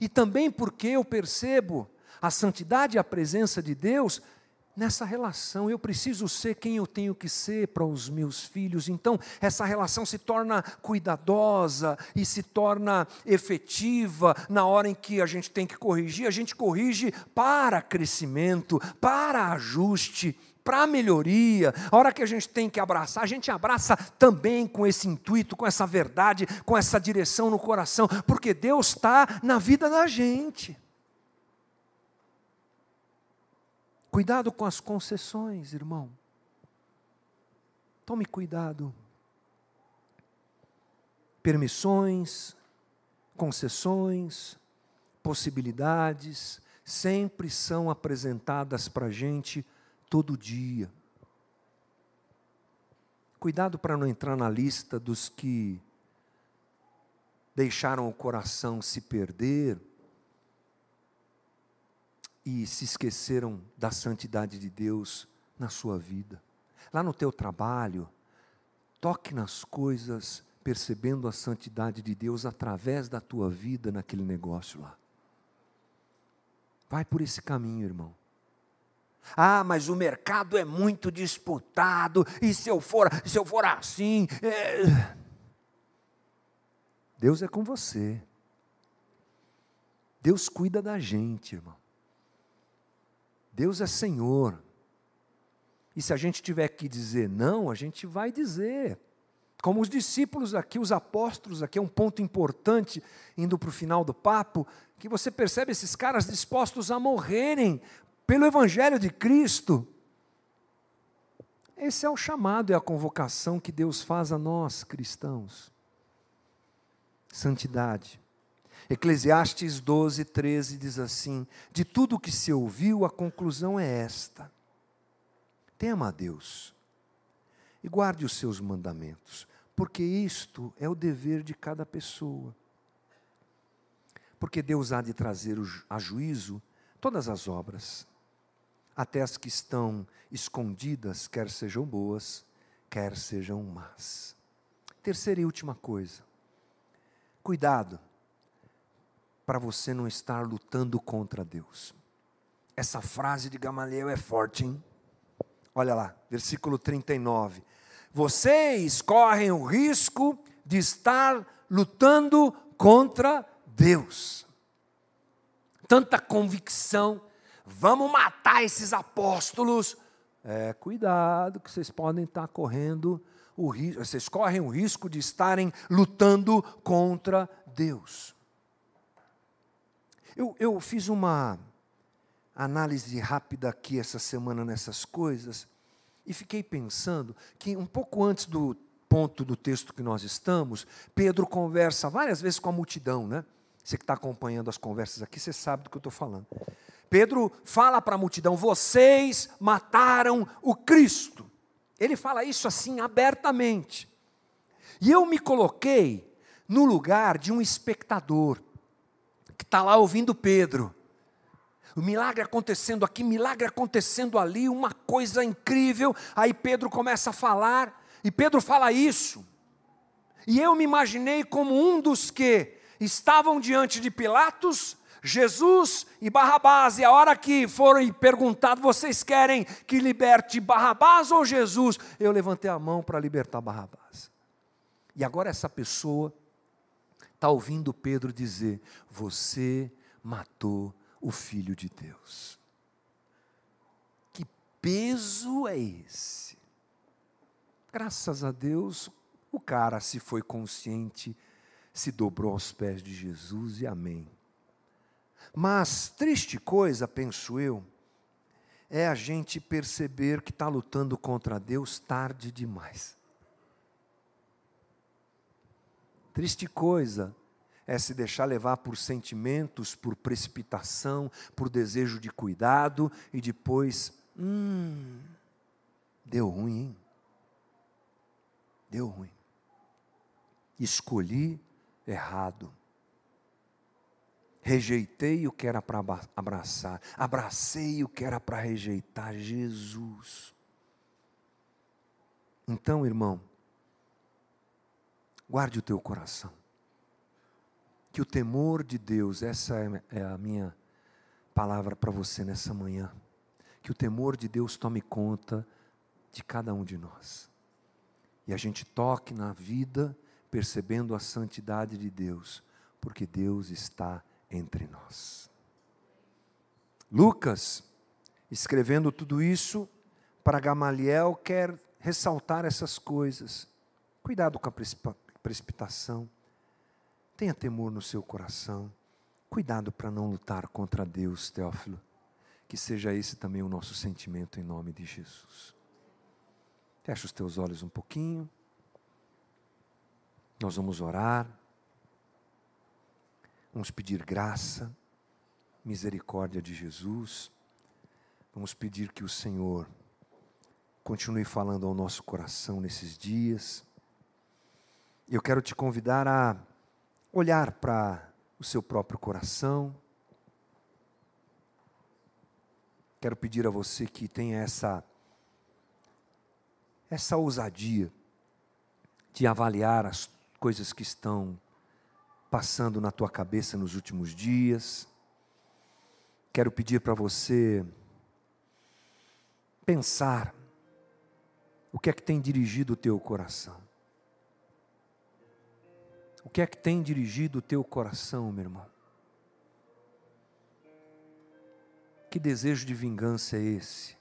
E também porque eu percebo a santidade e a presença de Deus nessa relação. Eu preciso ser quem eu tenho que ser para os meus filhos. Então, essa relação se torna cuidadosa e se torna efetiva na hora em que a gente tem que corrigir. A gente corrige para crescimento, para ajuste para melhoria, a hora que a gente tem que abraçar, a gente abraça também com esse intuito, com essa verdade, com essa direção no coração, porque Deus está na vida da gente. Cuidado com as concessões, irmão. Tome cuidado. Permissões, concessões, possibilidades, sempre são apresentadas para a gente todo dia. Cuidado para não entrar na lista dos que deixaram o coração se perder e se esqueceram da santidade de Deus na sua vida. Lá no teu trabalho, toque nas coisas percebendo a santidade de Deus através da tua vida naquele negócio lá. Vai por esse caminho, irmão. Ah, mas o mercado é muito disputado, e se eu for, se eu for assim. É... Deus é com você. Deus cuida da gente, irmão. Deus é Senhor. E se a gente tiver que dizer não, a gente vai dizer. Como os discípulos aqui, os apóstolos aqui, é um ponto importante, indo para o final do papo, que você percebe esses caras dispostos a morrerem pelo Evangelho de Cristo. Esse é o chamado, é a convocação que Deus faz a nós, cristãos. Santidade. Eclesiastes 12, 13 diz assim: De tudo que se ouviu, a conclusão é esta: tema a Deus e guarde os seus mandamentos, porque isto é o dever de cada pessoa. Porque Deus há de trazer a juízo todas as obras, até as que estão escondidas, quer sejam boas, quer sejam más. Terceira e última coisa, cuidado para você não estar lutando contra Deus. Essa frase de Gamaliel é forte, hein? Olha lá, versículo 39. Vocês correm o risco de estar lutando contra Deus. Tanta convicção, vamos matar esses apóstolos. É, cuidado, que vocês podem estar correndo o risco, vocês correm o risco de estarem lutando contra Deus. Eu, eu fiz uma análise rápida aqui essa semana nessas coisas e fiquei pensando que um pouco antes do ponto do texto que nós estamos, Pedro conversa várias vezes com a multidão, né? Você que está acompanhando as conversas aqui, você sabe do que eu estou falando. Pedro fala para a multidão: vocês mataram o Cristo. Ele fala isso assim abertamente. E eu me coloquei no lugar de um espectador está lá ouvindo Pedro. O milagre acontecendo aqui, milagre acontecendo ali, uma coisa incrível. Aí Pedro começa a falar, e Pedro fala isso. E eu me imaginei como um dos que estavam diante de Pilatos, Jesus e Barrabás, e a hora que foram perguntados, vocês querem que liberte Barrabás ou Jesus? Eu levantei a mão para libertar Barrabás. E agora essa pessoa está ouvindo Pedro dizer: Você matou o Filho de Deus. Que peso é esse? Graças a Deus, o cara se foi consciente, se dobrou aos pés de Jesus e amém. Mas, triste coisa, penso eu, é a gente perceber que está lutando contra Deus tarde demais. Triste coisa é se deixar levar por sentimentos, por precipitação, por desejo de cuidado e depois, hum, deu ruim, hein? Deu ruim. Escolhi errado. Rejeitei o que era para abraçar, abracei o que era para rejeitar Jesus. Então, irmão, Guarde o teu coração. Que o temor de Deus, essa é, é a minha palavra para você nessa manhã. Que o temor de Deus tome conta de cada um de nós. E a gente toque na vida percebendo a santidade de Deus, porque Deus está entre nós. Lucas, escrevendo tudo isso para Gamaliel, quer ressaltar essas coisas. Cuidado com a precipitação. Tenha temor no seu coração. Cuidado para não lutar contra Deus, Teófilo. Que seja esse também o nosso sentimento em nome de Jesus. Fecha os teus olhos um pouquinho. Nós vamos orar. Vamos pedir graça, misericórdia de Jesus. Vamos pedir que o Senhor continue falando ao nosso coração nesses dias. Eu quero te convidar a olhar para o seu próprio coração. Quero pedir a você que tenha essa essa ousadia de avaliar as coisas que estão passando na tua cabeça nos últimos dias. Quero pedir para você pensar o que é que tem dirigido o teu coração. O que é que tem dirigido o teu coração, meu irmão? Que desejo de vingança é esse?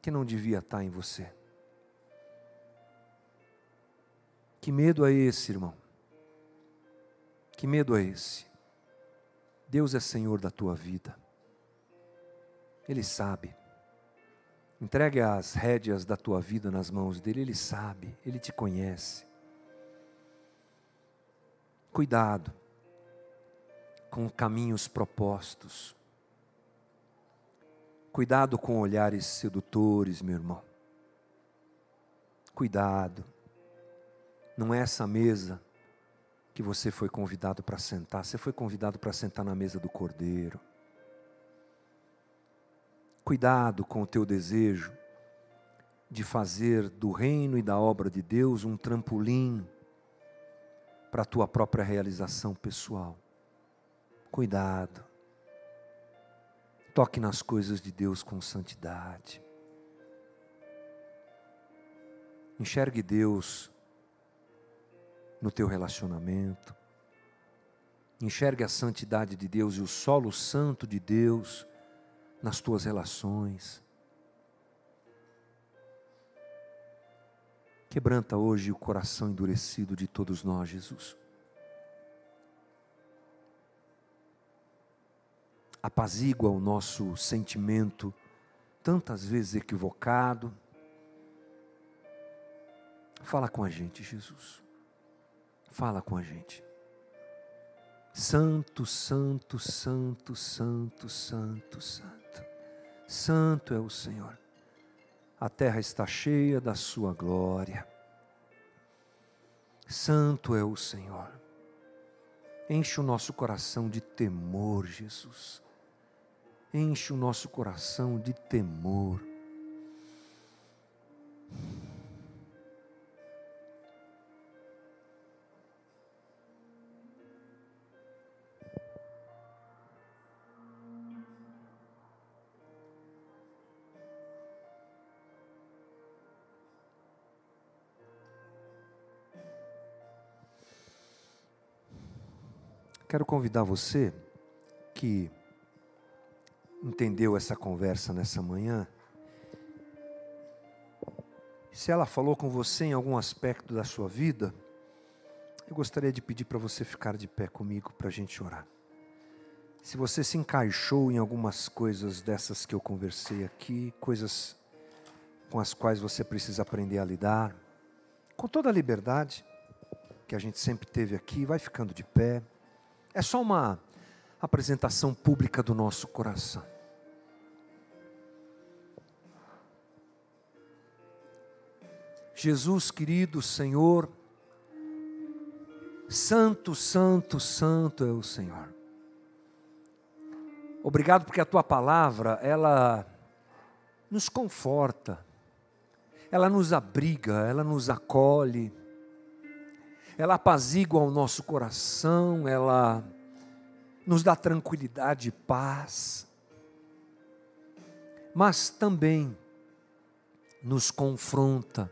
Que não devia estar em você. Que medo é esse, irmão? Que medo é esse? Deus é Senhor da tua vida. Ele sabe. Entregue as rédeas da tua vida nas mãos dele, ele sabe, ele te conhece. Cuidado com caminhos propostos. Cuidado com olhares sedutores, meu irmão. Cuidado. Não é essa mesa que você foi convidado para sentar, você foi convidado para sentar na mesa do Cordeiro. Cuidado com o teu desejo de fazer do reino e da obra de Deus um trampolim para a tua própria realização pessoal. Cuidado. Toque nas coisas de Deus com santidade. Enxergue Deus no teu relacionamento. Enxergue a santidade de Deus e o solo santo de Deus nas tuas relações. Quebranta hoje o coração endurecido de todos nós, Jesus. Apazigua o nosso sentimento, tantas vezes equivocado. Fala com a gente, Jesus. Fala com a gente. Santo, santo, santo, santo, santo, santo. Santo é o Senhor. A terra está cheia da sua glória. Santo é o Senhor. Enche o nosso coração de temor, Jesus. Enche o nosso coração de temor. Quero convidar você que entendeu essa conversa nessa manhã. Se ela falou com você em algum aspecto da sua vida, eu gostaria de pedir para você ficar de pé comigo para a gente orar. Se você se encaixou em algumas coisas dessas que eu conversei aqui, coisas com as quais você precisa aprender a lidar, com toda a liberdade que a gente sempre teve aqui, vai ficando de pé. É só uma apresentação pública do nosso coração. Jesus querido Senhor, Santo, Santo, Santo é o Senhor. Obrigado porque a tua palavra, ela nos conforta, ela nos abriga, ela nos acolhe, ela apazigua o nosso coração, ela nos dá tranquilidade e paz. mas também nos confronta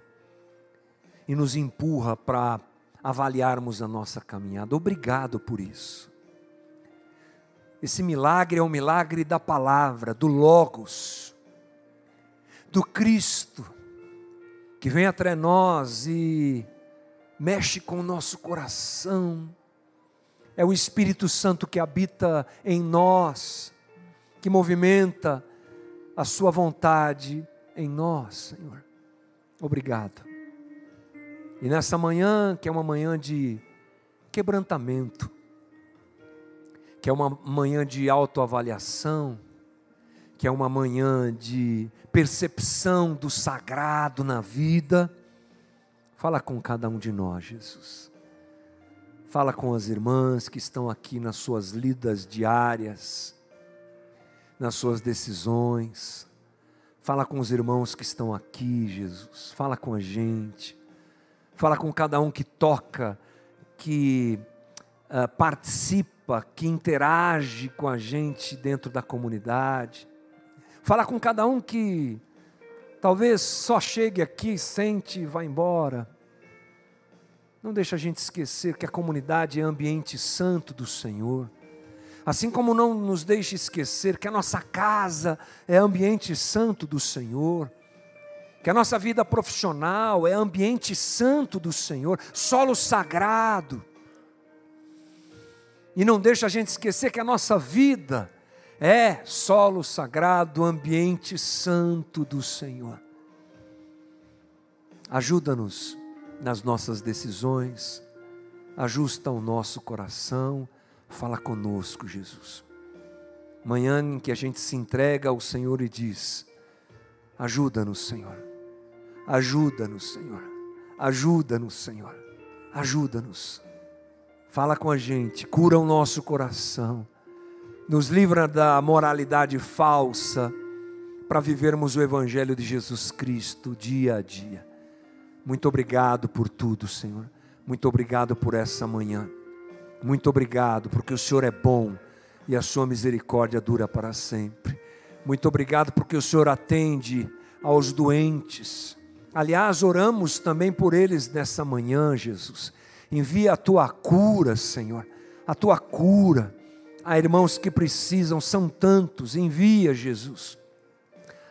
e nos empurra para avaliarmos a nossa caminhada. Obrigado por isso. Esse milagre é o milagre da palavra, do Logos, do Cristo, que vem até nós e mexe com o nosso coração. É o Espírito Santo que habita em nós, que movimenta a Sua vontade em nós, Senhor. Obrigado. E nessa manhã, que é uma manhã de quebrantamento, que é uma manhã de autoavaliação, que é uma manhã de percepção do sagrado na vida, fala com cada um de nós, Jesus. Fala com as irmãs que estão aqui nas suas lidas diárias, nas suas decisões. Fala com os irmãos que estão aqui, Jesus. Fala com a gente. Fala com cada um que toca, que uh, participa, que interage com a gente dentro da comunidade. Fala com cada um que talvez só chegue aqui, sente e vá embora. Não deixa a gente esquecer que a comunidade é ambiente santo do Senhor. Assim como não nos deixe esquecer que a nossa casa é ambiente santo do Senhor. Que a nossa vida profissional é ambiente santo do Senhor, solo sagrado. E não deixa a gente esquecer que a nossa vida é solo sagrado, ambiente santo do Senhor. Ajuda-nos nas nossas decisões, ajusta o nosso coração, fala conosco, Jesus. Manhã em que a gente se entrega ao Senhor e diz: Ajuda-nos, Senhor, ajuda-nos, Senhor, ajuda-nos, Senhor, ajuda-nos. Fala com a gente, cura o nosso coração, nos livra da moralidade falsa, para vivermos o Evangelho de Jesus Cristo dia a dia. Muito obrigado por tudo, Senhor. Muito obrigado por essa manhã. Muito obrigado, porque o Senhor é bom e a sua misericórdia dura para sempre. Muito obrigado, porque o Senhor atende aos doentes. Aliás, oramos também por eles nessa manhã, Jesus. Envia a tua cura, Senhor, a tua cura. Há irmãos que precisam, são tantos. Envia, Jesus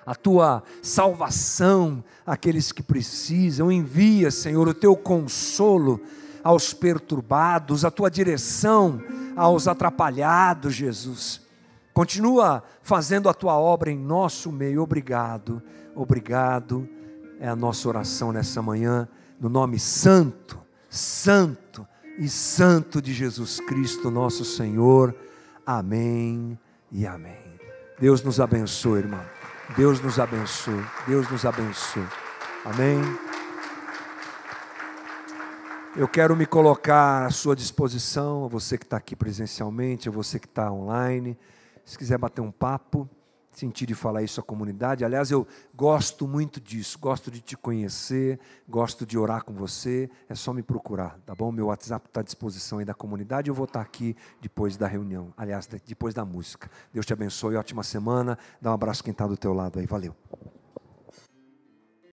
a tua salvação àqueles que precisam. Envia, Senhor, o teu consolo aos perturbados, a tua direção aos atrapalhados, Jesus. Continua fazendo a tua obra em nosso meio. Obrigado, obrigado. É a nossa oração nessa manhã, no nome santo, santo e santo de Jesus Cristo, nosso Senhor. Amém e amém. Deus nos abençoe, irmão. Deus nos abençoe. Deus nos abençoe. Amém. Eu quero me colocar à sua disposição, a você que está aqui presencialmente, a você que está online. Se quiser bater um papo, sentir de falar isso à comunidade. Aliás, eu gosto muito disso, gosto de te conhecer, gosto de orar com você. É só me procurar, tá bom? Meu WhatsApp está à disposição aí da comunidade. Eu vou estar tá aqui depois da reunião, aliás, depois da música. Deus te abençoe, ótima semana. Dá um abraço quem está do teu lado aí, valeu.